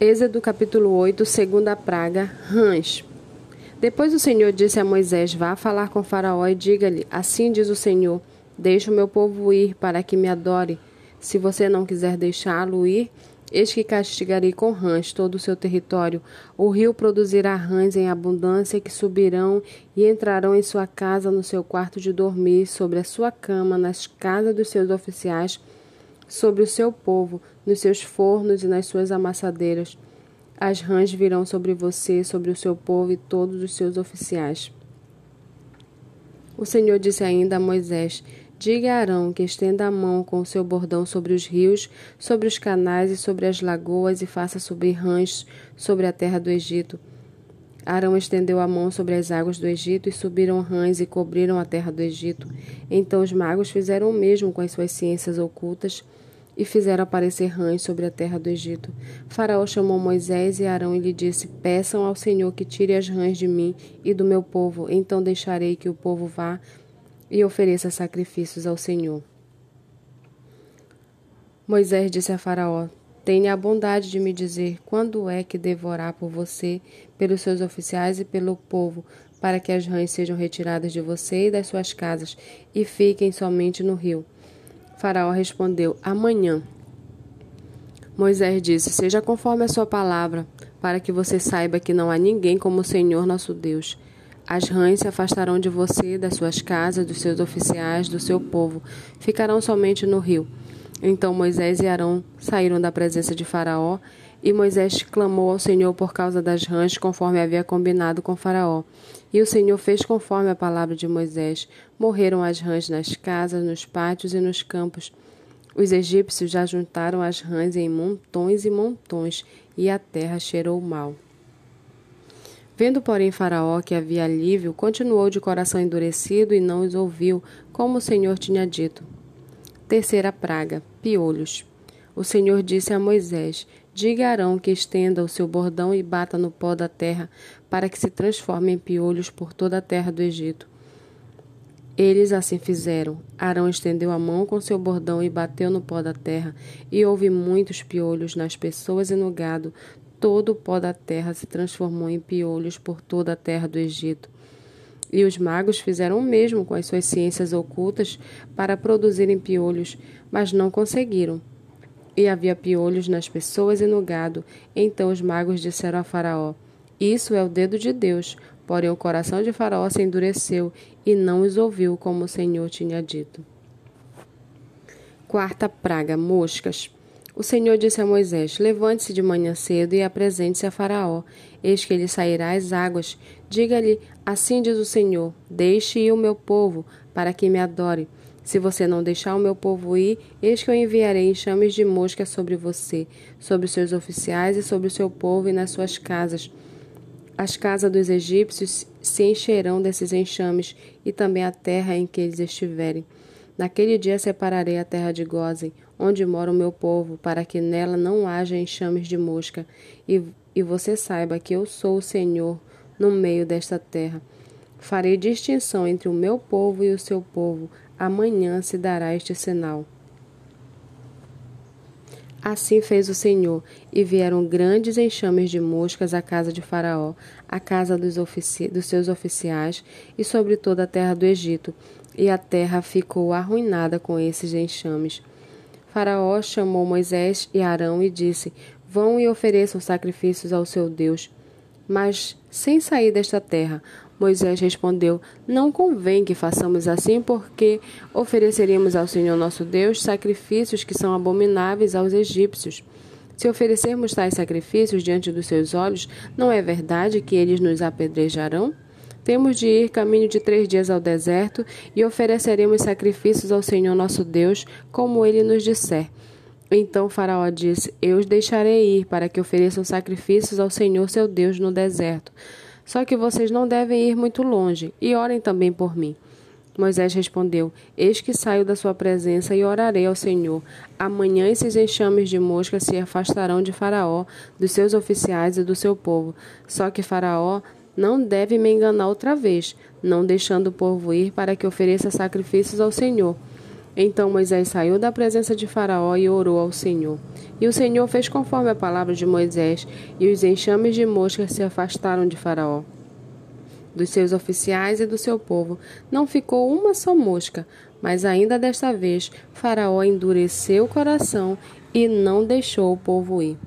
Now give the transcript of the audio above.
Êxodo capítulo 8, segunda praga, rãs. Depois o Senhor disse a Moisés: Vá falar com Faraó e diga-lhe: Assim diz o Senhor: Deixe o meu povo ir para que me adore. Se você não quiser deixá-lo ir, eis que castigarei com rãs todo o seu território. O rio produzirá rãs em abundância que subirão e entrarão em sua casa, no seu quarto de dormir, sobre a sua cama, nas casas dos seus oficiais sobre o seu povo, nos seus fornos e nas suas amassadeiras. As rãs virão sobre você, sobre o seu povo e todos os seus oficiais. O Senhor disse ainda a Moisés: Diga a Arão que estenda a mão com o seu bordão sobre os rios, sobre os canais e sobre as lagoas, e faça subir rãs sobre a terra do Egito. Arão estendeu a mão sobre as águas do Egito, e subiram rãs e cobriram a terra do Egito. Então os magos fizeram o mesmo com as suas ciências ocultas e fizeram aparecer rãs sobre a terra do Egito. Faraó chamou Moisés e Arão e lhe disse: Peçam ao Senhor que tire as rãs de mim e do meu povo, então deixarei que o povo vá e ofereça sacrifícios ao Senhor. Moisés disse a Faraó: Tenha a bondade de me dizer quando é que devorar por você, pelos seus oficiais e pelo povo, para que as rãs sejam retiradas de você e das suas casas e fiquem somente no rio. Faraó respondeu: Amanhã. Moisés disse: Seja conforme a sua palavra, para que você saiba que não há ninguém como o Senhor nosso Deus. As rãs se afastarão de você, das suas casas, dos seus oficiais, do seu povo. Ficarão somente no rio. Então Moisés e Arão saíram da presença de Faraó, e Moisés clamou ao Senhor por causa das rãs, conforme havia combinado com Faraó. E o Senhor fez conforme a palavra de Moisés. Morreram as rãs nas casas, nos pátios e nos campos. Os egípcios já juntaram as rãs em montões e montões, e a terra cheirou mal. Vendo, porém, Faraó que havia alívio, continuou de coração endurecido e não os ouviu, como o Senhor tinha dito. Terceira praga: piolhos. O Senhor disse a Moisés: Diga a Arão que estenda o seu bordão e bata no pó da terra, para que se transforme em piolhos por toda a terra do Egito. Eles assim fizeram. Arão estendeu a mão com seu bordão e bateu no pó da terra, e houve muitos piolhos nas pessoas e no gado. Todo o pó da terra se transformou em piolhos por toda a terra do Egito. E os magos fizeram o mesmo com as suas ciências ocultas para produzirem piolhos, mas não conseguiram e havia piolhos nas pessoas e no gado. Então os magos disseram a Faraó: Isso é o dedo de Deus. Porém o coração de Faraó se endureceu e não os ouviu como o Senhor tinha dito. Quarta praga: moscas. O Senhor disse a Moisés: Levante-se de manhã cedo e apresente-se a Faraó. Eis que ele sairá às águas. Diga-lhe: Assim diz o Senhor: Deixe ir o meu povo, para que me adore. Se você não deixar o meu povo ir, eis que eu enviarei enxames de mosca sobre você, sobre os seus oficiais e sobre o seu povo e nas suas casas. As casas dos egípcios se encherão desses enxames, e também a terra em que eles estiverem. Naquele dia separarei a terra de Gozen, onde mora o meu povo, para que nela não haja enxames de mosca, e, e você saiba que eu sou o Senhor no meio desta terra. Farei distinção entre o meu povo e o seu povo, amanhã se dará este sinal. Assim fez o Senhor, e vieram grandes enxames de moscas à casa de Faraó, à casa dos, dos, seus oficiais e sobre toda a terra do Egito, e a terra ficou arruinada com esses enxames. Faraó chamou Moisés e Arão e disse: Vão e ofereçam sacrifícios ao seu Deus. Mas, sem sair desta terra, Moisés respondeu: Não convém que façamos assim, porque ofereceríamos ao Senhor nosso Deus sacrifícios que são abomináveis aos egípcios. Se oferecermos tais sacrifícios diante dos seus olhos, não é verdade que eles nos apedrejarão? Temos de ir caminho de três dias ao deserto e ofereceremos sacrifícios ao Senhor nosso Deus, como ele nos disser. Então Faraó disse: Eu os deixarei ir para que ofereçam sacrifícios ao Senhor seu Deus no deserto. Só que vocês não devem ir muito longe, e orem também por mim. Moisés respondeu: Eis que saio da sua presença e orarei ao Senhor. Amanhã esses enxames de mosca se afastarão de Faraó, dos seus oficiais e do seu povo. Só que Faraó não deve me enganar outra vez, não deixando o povo ir para que ofereça sacrifícios ao Senhor. Então Moisés saiu da presença de Faraó e orou ao Senhor. E o Senhor fez conforme a palavra de Moisés, e os enxames de moscas se afastaram de Faraó. Dos seus oficiais e do seu povo não ficou uma só mosca, mas ainda desta vez Faraó endureceu o coração e não deixou o povo ir.